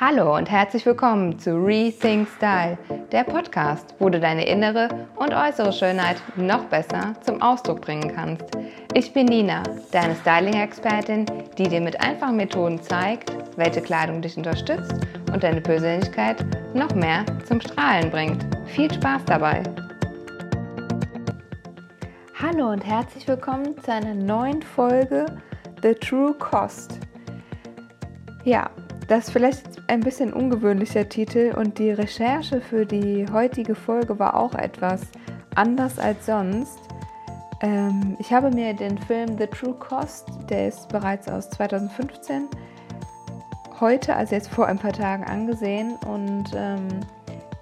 Hallo und herzlich willkommen zu Rethink Style, der Podcast, wo du deine innere und äußere Schönheit noch besser zum Ausdruck bringen kannst. Ich bin Nina, deine Styling-Expertin, die dir mit einfachen Methoden zeigt, welche Kleidung dich unterstützt und deine Persönlichkeit noch mehr zum Strahlen bringt. Viel Spaß dabei! Hallo und herzlich willkommen zu einer neuen Folge The True Cost. Ja, das ist vielleicht ein bisschen ungewöhnlicher Titel. Und die Recherche für die heutige Folge war auch etwas anders als sonst. Ähm, ich habe mir den Film The True Cost, der ist bereits aus 2015, heute, also jetzt vor ein paar Tagen angesehen. Und ähm,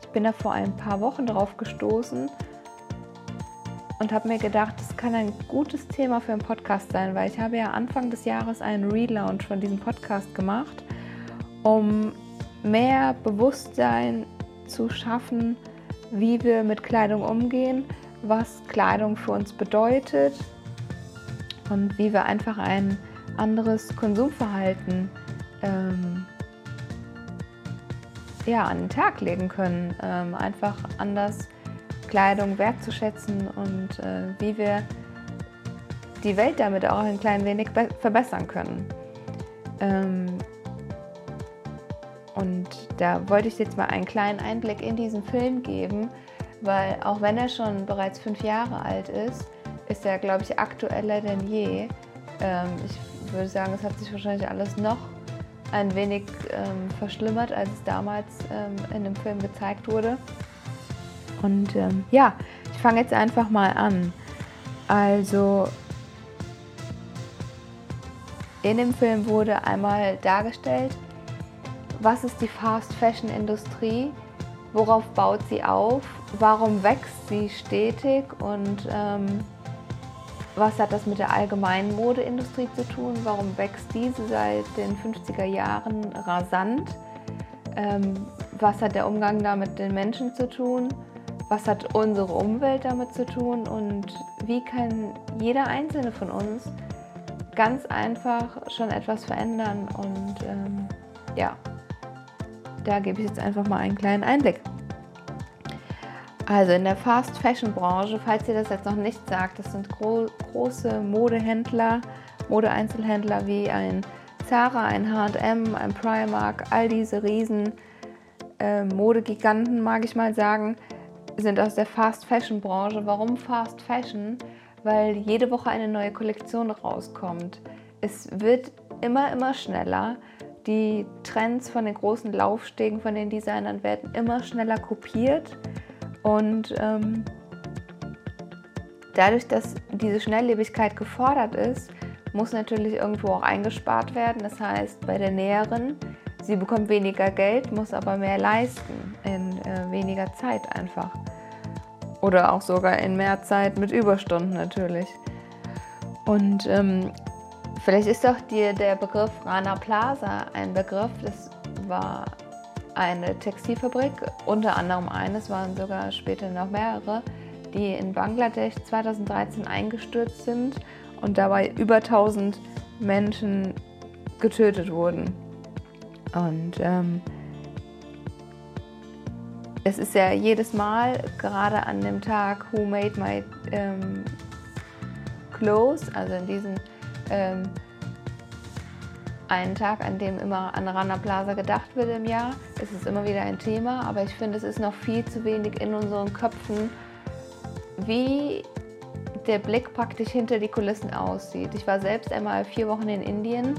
ich bin da vor ein paar Wochen drauf gestoßen und habe mir gedacht, das kann ein gutes Thema für einen Podcast sein, weil ich habe ja Anfang des Jahres einen Relaunch von diesem Podcast gemacht um mehr Bewusstsein zu schaffen, wie wir mit Kleidung umgehen, was Kleidung für uns bedeutet und wie wir einfach ein anderes Konsumverhalten ähm, ja, an den Tag legen können. Ähm, einfach anders Kleidung wertzuschätzen und äh, wie wir die Welt damit auch ein klein wenig verbessern können. Ähm, und da wollte ich jetzt mal einen kleinen Einblick in diesen Film geben, weil auch wenn er schon bereits fünf Jahre alt ist, ist er, glaube ich, aktueller denn je. Ähm, ich würde sagen, es hat sich wahrscheinlich alles noch ein wenig ähm, verschlimmert, als es damals ähm, in dem Film gezeigt wurde. Und ähm, ja, ich fange jetzt einfach mal an. Also in dem Film wurde einmal dargestellt, was ist die Fast Fashion Industrie? Worauf baut sie auf? Warum wächst sie stetig? Und ähm, was hat das mit der allgemeinen Modeindustrie zu tun? Warum wächst diese seit den 50er Jahren rasant? Ähm, was hat der Umgang da mit den Menschen zu tun? Was hat unsere Umwelt damit zu tun? Und wie kann jeder einzelne von uns ganz einfach schon etwas verändern? Und ähm, ja, da gebe ich jetzt einfach mal einen kleinen Einblick. Also in der Fast Fashion Branche, falls ihr das jetzt noch nicht sagt, das sind gro große Modehändler, Modeeinzelhändler wie ein Zara, ein H&M, ein Primark, all diese riesen äh, Modegiganten, mag ich mal sagen, sind aus der Fast Fashion Branche. Warum Fast Fashion? Weil jede Woche eine neue Kollektion rauskommt. Es wird immer, immer schneller. Die Trends von den großen Laufstegen von den Designern werden immer schneller kopiert und ähm, dadurch, dass diese Schnelllebigkeit gefordert ist, muss natürlich irgendwo auch eingespart werden. Das heißt, bei der Näherin, sie bekommt weniger Geld, muss aber mehr leisten in äh, weniger Zeit einfach. Oder auch sogar in mehr Zeit mit Überstunden natürlich. Und ähm, Vielleicht ist doch dir der Begriff Rana Plaza ein Begriff. Das war eine Textilfabrik, unter anderem eines, waren sogar später noch mehrere, die in Bangladesch 2013 eingestürzt sind und dabei über 1000 Menschen getötet wurden. Und ähm, es ist ja jedes Mal, gerade an dem Tag Who Made My ähm, Clothes, also in diesen ähm, einen Tag, an dem immer an Rana Plaza gedacht wird im Jahr. Es ist immer wieder ein Thema, aber ich finde, es ist noch viel zu wenig in unseren Köpfen, wie der Blick praktisch hinter die Kulissen aussieht. Ich war selbst einmal vier Wochen in Indien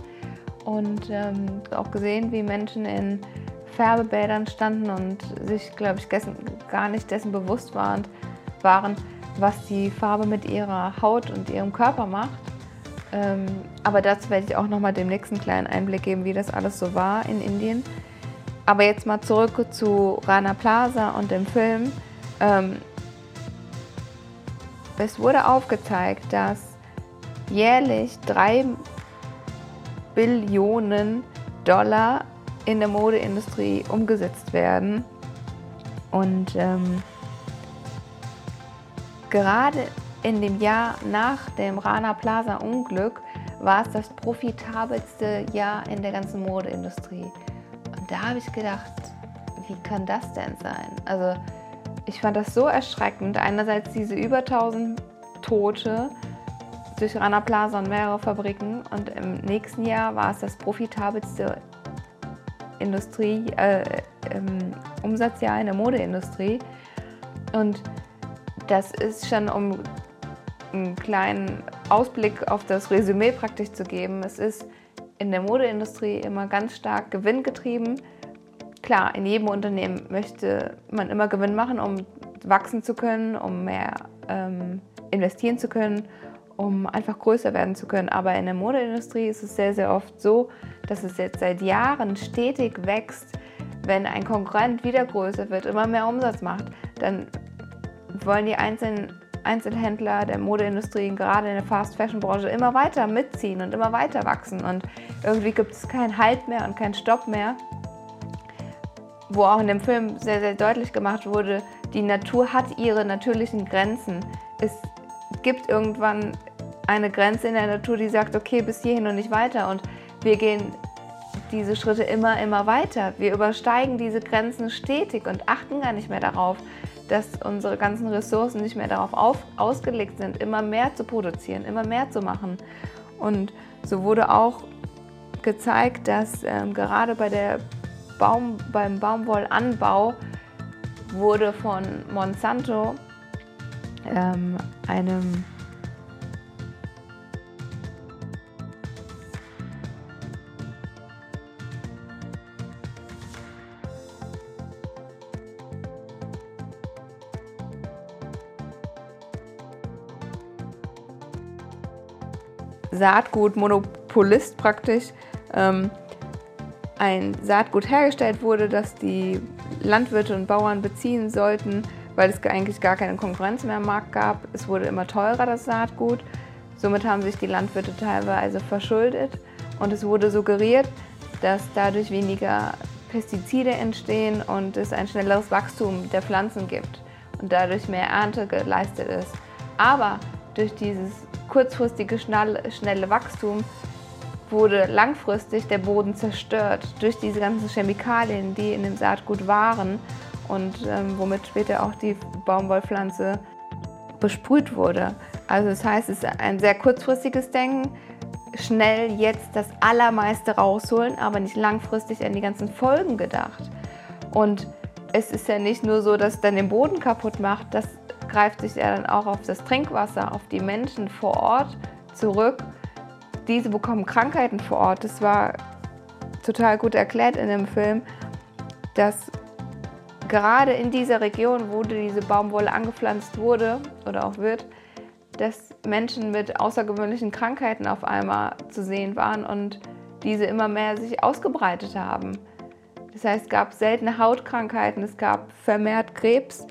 und ähm, auch gesehen, wie Menschen in Färbebädern standen und sich, glaube ich, gar nicht dessen bewusst waren, waren, was die Farbe mit ihrer Haut und ihrem Körper macht. Ähm, aber dazu werde ich auch noch mal demnächst einen kleinen Einblick geben, wie das alles so war in Indien. Aber jetzt mal zurück zu Rana Plaza und dem Film. Ähm, es wurde aufgezeigt, dass jährlich drei Billionen Dollar in der Modeindustrie umgesetzt werden. Und ähm, gerade in dem Jahr nach dem Rana Plaza Unglück war es das profitabelste Jahr in der ganzen Modeindustrie. Und da habe ich gedacht, wie kann das denn sein? Also ich fand das so erschreckend. Einerseits diese über 1000 Tote durch Rana Plaza und mehrere Fabriken und im nächsten Jahr war es das profitabelste Industrie, äh, Umsatzjahr in der Modeindustrie. Und das ist schon, um einen kleinen Ausblick auf das Resümee praktisch zu geben. Es ist in der Modeindustrie immer ganz stark gewinngetrieben. Klar, in jedem Unternehmen möchte man immer Gewinn machen, um wachsen zu können, um mehr ähm, investieren zu können, um einfach größer werden zu können. Aber in der Modeindustrie ist es sehr, sehr oft so, dass es jetzt seit Jahren stetig wächst. Wenn ein Konkurrent wieder größer wird, immer mehr Umsatz macht, dann wollen die einzelnen Einzelhändler der Modeindustrie, gerade in der Fast-Fashion-Branche, immer weiter mitziehen und immer weiter wachsen. Und irgendwie gibt es keinen Halt mehr und keinen Stopp mehr. Wo auch in dem Film sehr, sehr deutlich gemacht wurde, die Natur hat ihre natürlichen Grenzen. Es gibt irgendwann eine Grenze in der Natur, die sagt, okay, bis hierhin und nicht weiter. Und wir gehen diese Schritte immer, immer weiter. Wir übersteigen diese Grenzen stetig und achten gar nicht mehr darauf, dass unsere ganzen Ressourcen nicht mehr darauf auf, ausgelegt sind, immer mehr zu produzieren, immer mehr zu machen. Und so wurde auch gezeigt, dass ähm, gerade bei der Baum, beim Baumwollanbau wurde von Monsanto ähm, einem Saatgutmonopolist praktisch ähm, ein Saatgut hergestellt wurde, das die Landwirte und Bauern beziehen sollten, weil es eigentlich gar keine Konkurrenz mehr am Markt gab. Es wurde immer teurer, das Saatgut. Somit haben sich die Landwirte teilweise verschuldet und es wurde suggeriert, dass dadurch weniger Pestizide entstehen und es ein schnelleres Wachstum der Pflanzen gibt und dadurch mehr Ernte geleistet ist. Aber durch dieses kurzfristige, schnelle Wachstum wurde langfristig der Boden zerstört durch diese ganzen Chemikalien, die in dem Saatgut waren und ähm, womit später auch die Baumwollpflanze besprüht wurde. Also das heißt, es ist ein sehr kurzfristiges Denken, schnell jetzt das Allermeiste rausholen, aber nicht langfristig an die ganzen Folgen gedacht. Und es ist ja nicht nur so, dass es dann den Boden kaputt macht, das greift sich ja dann auch auf das Trinkwasser, auf die Menschen vor Ort zurück. Diese bekommen Krankheiten vor Ort. Das war total gut erklärt in dem Film, dass gerade in dieser Region, wo diese Baumwolle angepflanzt wurde oder auch wird, dass Menschen mit außergewöhnlichen Krankheiten auf einmal zu sehen waren und diese immer mehr sich ausgebreitet haben. Das heißt, es gab seltene Hautkrankheiten, es gab vermehrt Krebs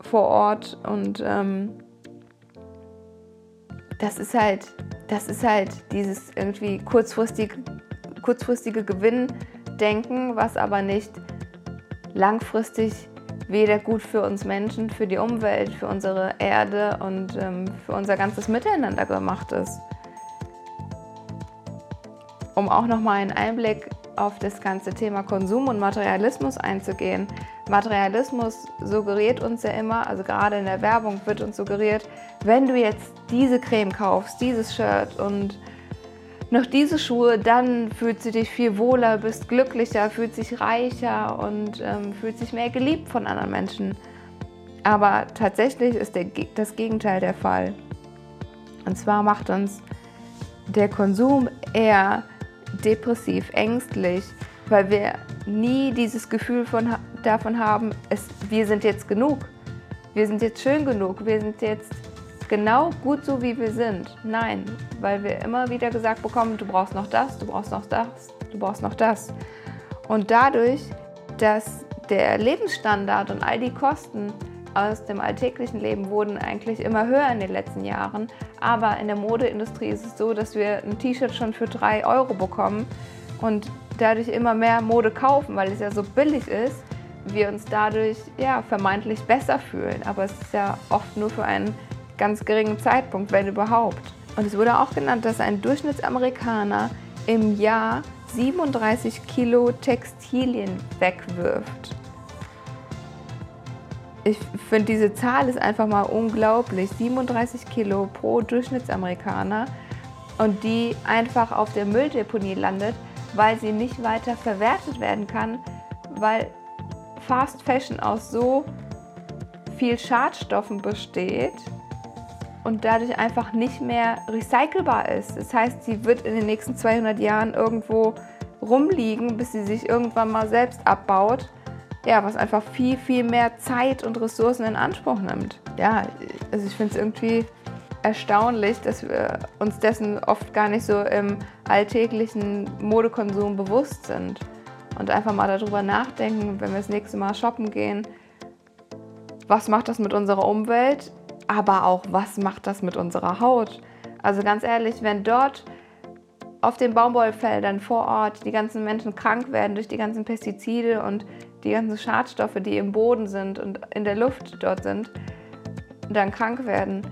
vor Ort und ähm, das ist halt, das ist halt dieses irgendwie kurzfristig, kurzfristige Gewinndenken, was aber nicht langfristig weder gut für uns Menschen, für die Umwelt, für unsere Erde und ähm, für unser ganzes Miteinander gemacht ist. Um auch noch mal einen Einblick auf das ganze Thema Konsum und Materialismus einzugehen. Materialismus suggeriert uns ja immer, also gerade in der Werbung wird uns suggeriert, wenn du jetzt diese Creme kaufst, dieses Shirt und noch diese Schuhe, dann fühlst du dich viel wohler, bist glücklicher, fühlst dich reicher und ähm, fühlst dich mehr geliebt von anderen Menschen. Aber tatsächlich ist der, das Gegenteil der Fall. Und zwar macht uns der Konsum eher depressiv, ängstlich, weil wir nie dieses Gefühl von, davon haben, es, wir sind jetzt genug, wir sind jetzt schön genug, wir sind jetzt genau gut so, wie wir sind. Nein, weil wir immer wieder gesagt bekommen, du brauchst noch das, du brauchst noch das, du brauchst noch das. Und dadurch, dass der Lebensstandard und all die Kosten aus dem alltäglichen Leben wurden eigentlich immer höher in den letzten Jahren. Aber in der Modeindustrie ist es so, dass wir ein T-Shirt schon für 3 Euro bekommen und dadurch immer mehr Mode kaufen, weil es ja so billig ist, wir uns dadurch ja, vermeintlich besser fühlen. Aber es ist ja oft nur für einen ganz geringen Zeitpunkt, wenn überhaupt. Und es wurde auch genannt, dass ein Durchschnittsamerikaner im Jahr 37 Kilo Textilien wegwirft. Ich finde, diese Zahl ist einfach mal unglaublich. 37 Kilo pro Durchschnittsamerikaner und die einfach auf der Mülldeponie landet, weil sie nicht weiter verwertet werden kann, weil Fast Fashion aus so viel Schadstoffen besteht und dadurch einfach nicht mehr recycelbar ist. Das heißt, sie wird in den nächsten 200 Jahren irgendwo rumliegen, bis sie sich irgendwann mal selbst abbaut. Ja, was einfach viel, viel mehr Zeit und Ressourcen in Anspruch nimmt. Ja, also ich finde es irgendwie erstaunlich, dass wir uns dessen oft gar nicht so im alltäglichen Modekonsum bewusst sind. Und einfach mal darüber nachdenken, wenn wir das nächste Mal shoppen gehen, was macht das mit unserer Umwelt, aber auch was macht das mit unserer Haut. Also ganz ehrlich, wenn dort auf den Baumwollfeldern vor Ort die ganzen Menschen krank werden durch die ganzen Pestizide und die ganzen Schadstoffe, die im Boden sind und in der Luft dort sind, dann krank werden,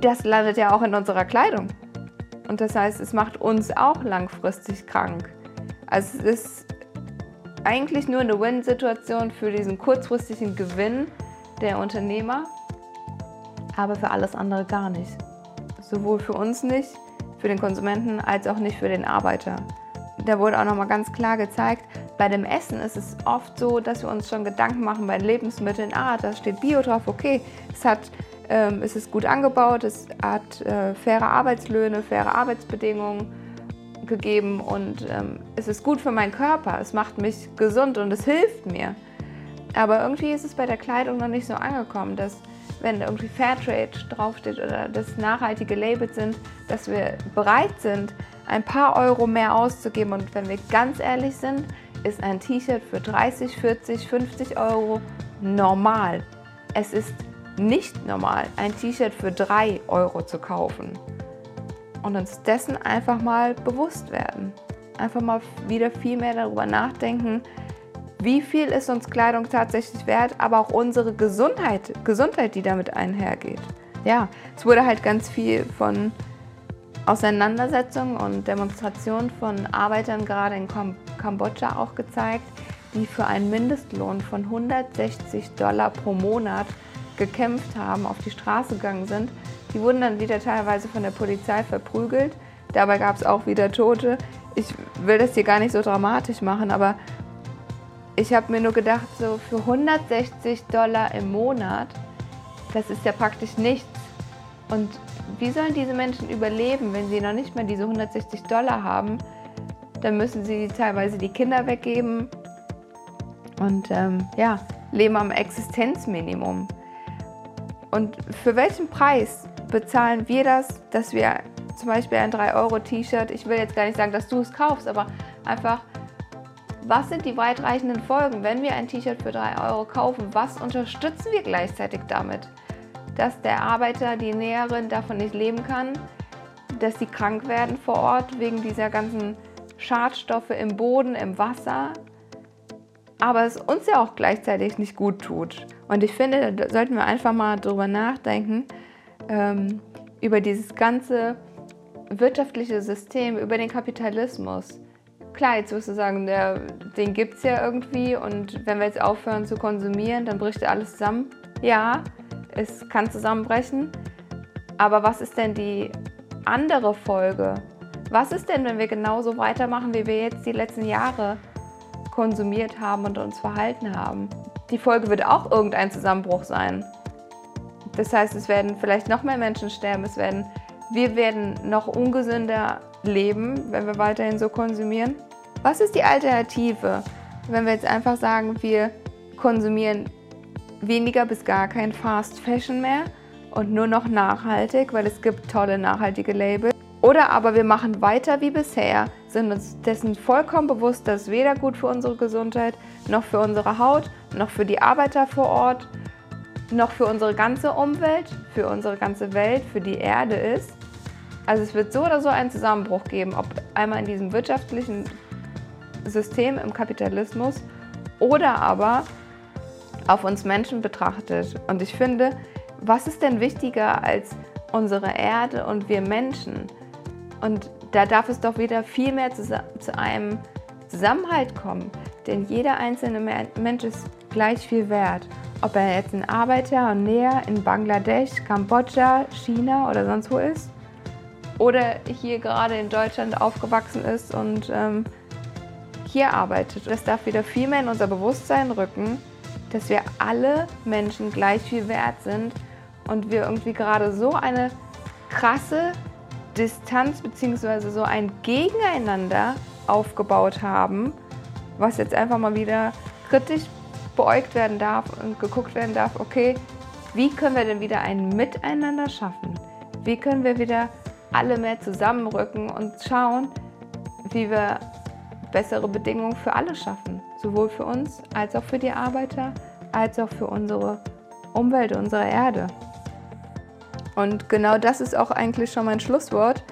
das landet ja auch in unserer Kleidung. Und das heißt, es macht uns auch langfristig krank. Also es ist eigentlich nur eine Win-Situation für diesen kurzfristigen Gewinn der Unternehmer, aber für alles andere gar nicht. Sowohl für uns nicht, für den Konsumenten, als auch nicht für den Arbeiter. Da wurde auch nochmal ganz klar gezeigt, bei dem Essen ist es oft so, dass wir uns schon Gedanken machen bei Lebensmitteln, ah, da steht Bio drauf, okay, es hat ähm, es ist gut angebaut, es hat äh, faire Arbeitslöhne, faire Arbeitsbedingungen gegeben und ähm, es ist gut für meinen Körper, es macht mich gesund und es hilft mir. Aber irgendwie ist es bei der Kleidung noch nicht so angekommen, dass wenn irgendwie Fairtrade draufsteht oder das nachhaltige Labels sind, dass wir bereit sind, ein paar Euro mehr auszugeben. Und wenn wir ganz ehrlich sind, ist ein T-Shirt für 30, 40, 50 Euro normal. Es ist nicht normal, ein T-Shirt für 3 Euro zu kaufen. Und uns dessen einfach mal bewusst werden. Einfach mal wieder viel mehr darüber nachdenken, wie viel ist uns Kleidung tatsächlich wert, aber auch unsere Gesundheit, Gesundheit, die damit einhergeht. Ja, es wurde halt ganz viel von Auseinandersetzungen und Demonstrationen von Arbeitern gerade in Kambodscha auch gezeigt, die für einen Mindestlohn von 160 Dollar pro Monat gekämpft haben, auf die Straße gegangen sind. Die wurden dann wieder teilweise von der Polizei verprügelt. Dabei gab es auch wieder Tote. Ich will das hier gar nicht so dramatisch machen, aber ich habe mir nur gedacht, so für 160 Dollar im Monat, das ist ja praktisch nichts. Und wie sollen diese Menschen überleben, wenn sie noch nicht mal diese 160 Dollar haben? Dann müssen sie teilweise die Kinder weggeben und ähm, ja, leben am Existenzminimum. Und für welchen Preis bezahlen wir das, dass wir zum Beispiel ein 3-Euro-T-Shirt, ich will jetzt gar nicht sagen, dass du es kaufst, aber einfach, was sind die weitreichenden Folgen, wenn wir ein T-Shirt für 3 Euro kaufen? Was unterstützen wir gleichzeitig damit? Dass der Arbeiter, die Näherin davon nicht leben kann, dass sie krank werden vor Ort wegen dieser ganzen Schadstoffe im Boden, im Wasser, aber es uns ja auch gleichzeitig nicht gut tut. Und ich finde, da sollten wir einfach mal drüber nachdenken, ähm, über dieses ganze wirtschaftliche System, über den Kapitalismus. Klar, jetzt wirst du sagen, der, den gibt es ja irgendwie und wenn wir jetzt aufhören zu konsumieren, dann bricht alles zusammen. Ja, es kann zusammenbrechen. Aber was ist denn die andere Folge? Was ist denn, wenn wir genauso weitermachen, wie wir jetzt die letzten Jahre konsumiert haben und uns verhalten haben. Die Folge wird auch irgendein Zusammenbruch sein. Das heißt, es werden vielleicht noch mehr Menschen sterben, es werden, wir werden noch ungesünder leben, wenn wir weiterhin so konsumieren. Was ist die Alternative, wenn wir jetzt einfach sagen, wir konsumieren weniger bis gar kein Fast Fashion mehr und nur noch nachhaltig, weil es gibt tolle nachhaltige Labels? Oder aber wir machen weiter wie bisher, sind uns dessen vollkommen bewusst, dass weder gut für unsere Gesundheit, noch für unsere Haut, noch für die Arbeiter vor Ort, noch für unsere ganze Umwelt, für unsere ganze Welt, für die Erde ist. Also es wird so oder so einen Zusammenbruch geben, ob einmal in diesem wirtschaftlichen System im Kapitalismus oder aber auf uns Menschen betrachtet. Und ich finde, was ist denn wichtiger als unsere Erde und wir Menschen? Und da darf es doch wieder viel mehr zu, zu einem Zusammenhalt kommen. Denn jeder einzelne Mensch ist gleich viel wert. Ob er jetzt ein Arbeiter und Näher in Bangladesch, Kambodscha, China oder sonst wo ist. Oder hier gerade in Deutschland aufgewachsen ist und ähm, hier arbeitet. Das darf wieder viel mehr in unser Bewusstsein rücken, dass wir alle Menschen gleich viel wert sind und wir irgendwie gerade so eine krasse Distanz bzw. so ein Gegeneinander aufgebaut haben, was jetzt einfach mal wieder kritisch beäugt werden darf und geguckt werden darf, okay, wie können wir denn wieder ein Miteinander schaffen? Wie können wir wieder alle mehr zusammenrücken und schauen, wie wir bessere Bedingungen für alle schaffen, sowohl für uns als auch für die Arbeiter, als auch für unsere Umwelt, unsere Erde. Und genau das ist auch eigentlich schon mein Schlusswort,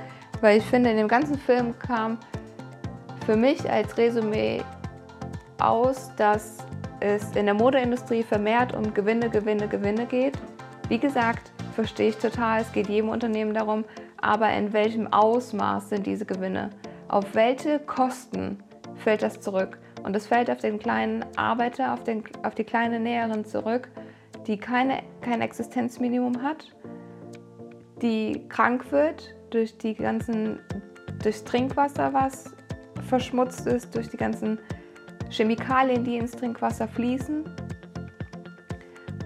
weil ich finde, in dem ganzen Film kam für mich als Resümee aus, dass es in der Modeindustrie vermehrt um Gewinne, Gewinne, Gewinne geht. Wie gesagt, verstehe ich total, es geht jedem Unternehmen darum, aber in welchem Ausmaß sind diese Gewinne? Auf welche Kosten fällt das zurück? Und es fällt auf den kleinen Arbeiter, auf, den, auf die kleine Näherin zurück, die keine, kein Existenzminimum hat, die krank wird durch die ganzen, durchs Trinkwasser, was verschmutzt ist, durch die ganzen Chemikalien, die ins Trinkwasser fließen.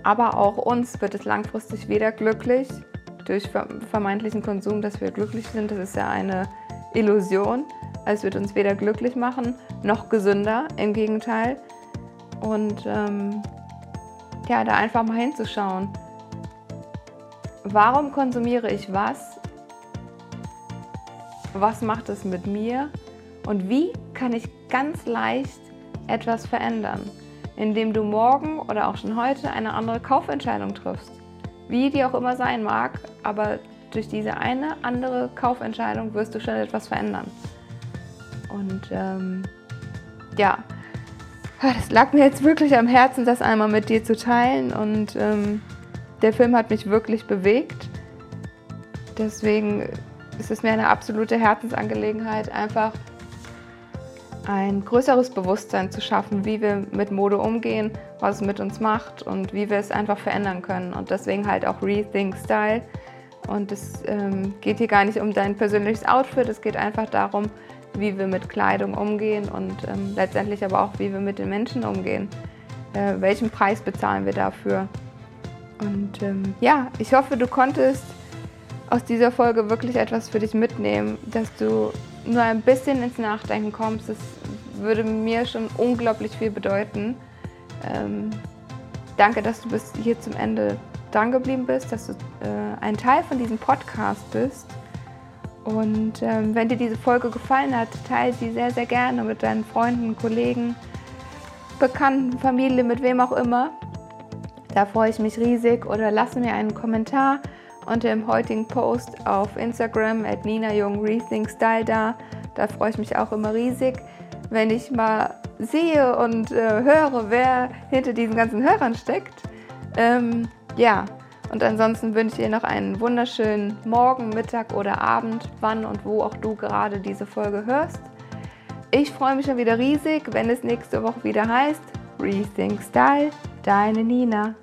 Aber auch uns wird es langfristig weder glücklich durch vermeintlichen Konsum, dass wir glücklich sind. Das ist ja eine Illusion. Es wird uns weder glücklich machen noch gesünder, im Gegenteil. Und ähm, ja, da einfach mal hinzuschauen. Warum konsumiere ich was? Was macht es mit mir? Und wie kann ich ganz leicht etwas verändern, indem du morgen oder auch schon heute eine andere Kaufentscheidung triffst? Wie die auch immer sein mag, aber durch diese eine andere Kaufentscheidung wirst du schon etwas verändern. Und ähm, ja, das lag mir jetzt wirklich am Herzen, das einmal mit dir zu teilen. Und ähm, der Film hat mich wirklich bewegt. Deswegen ist es mir eine absolute Herzensangelegenheit, einfach ein größeres Bewusstsein zu schaffen, wie wir mit Mode umgehen, was es mit uns macht und wie wir es einfach verändern können. Und deswegen halt auch Rethink Style. Und es ähm, geht hier gar nicht um dein persönliches Outfit, es geht einfach darum, wie wir mit Kleidung umgehen und ähm, letztendlich aber auch, wie wir mit den Menschen umgehen. Äh, welchen Preis bezahlen wir dafür? Und ähm, ja, ich hoffe, du konntest aus dieser Folge wirklich etwas für dich mitnehmen, dass du nur ein bisschen ins Nachdenken kommst. Das würde mir schon unglaublich viel bedeuten. Ähm, danke, dass du bis hier zum Ende dran geblieben bist, dass du äh, ein Teil von diesem Podcast bist. Und ähm, wenn dir diese Folge gefallen hat, teile sie sehr, sehr gerne mit deinen Freunden, Kollegen, Bekannten, Familie, mit wem auch immer. Da freue ich mich riesig oder lasse mir einen Kommentar unter dem heutigen Post auf Instagram at Nina Jung Rethink Style da. Da freue ich mich auch immer riesig, wenn ich mal sehe und äh, höre, wer hinter diesen ganzen Hörern steckt. Ähm, ja, und ansonsten wünsche ich dir noch einen wunderschönen Morgen, Mittag oder Abend, wann und wo auch du gerade diese Folge hörst. Ich freue mich schon wieder riesig, wenn es nächste Woche wieder heißt Rethink Style, deine Nina.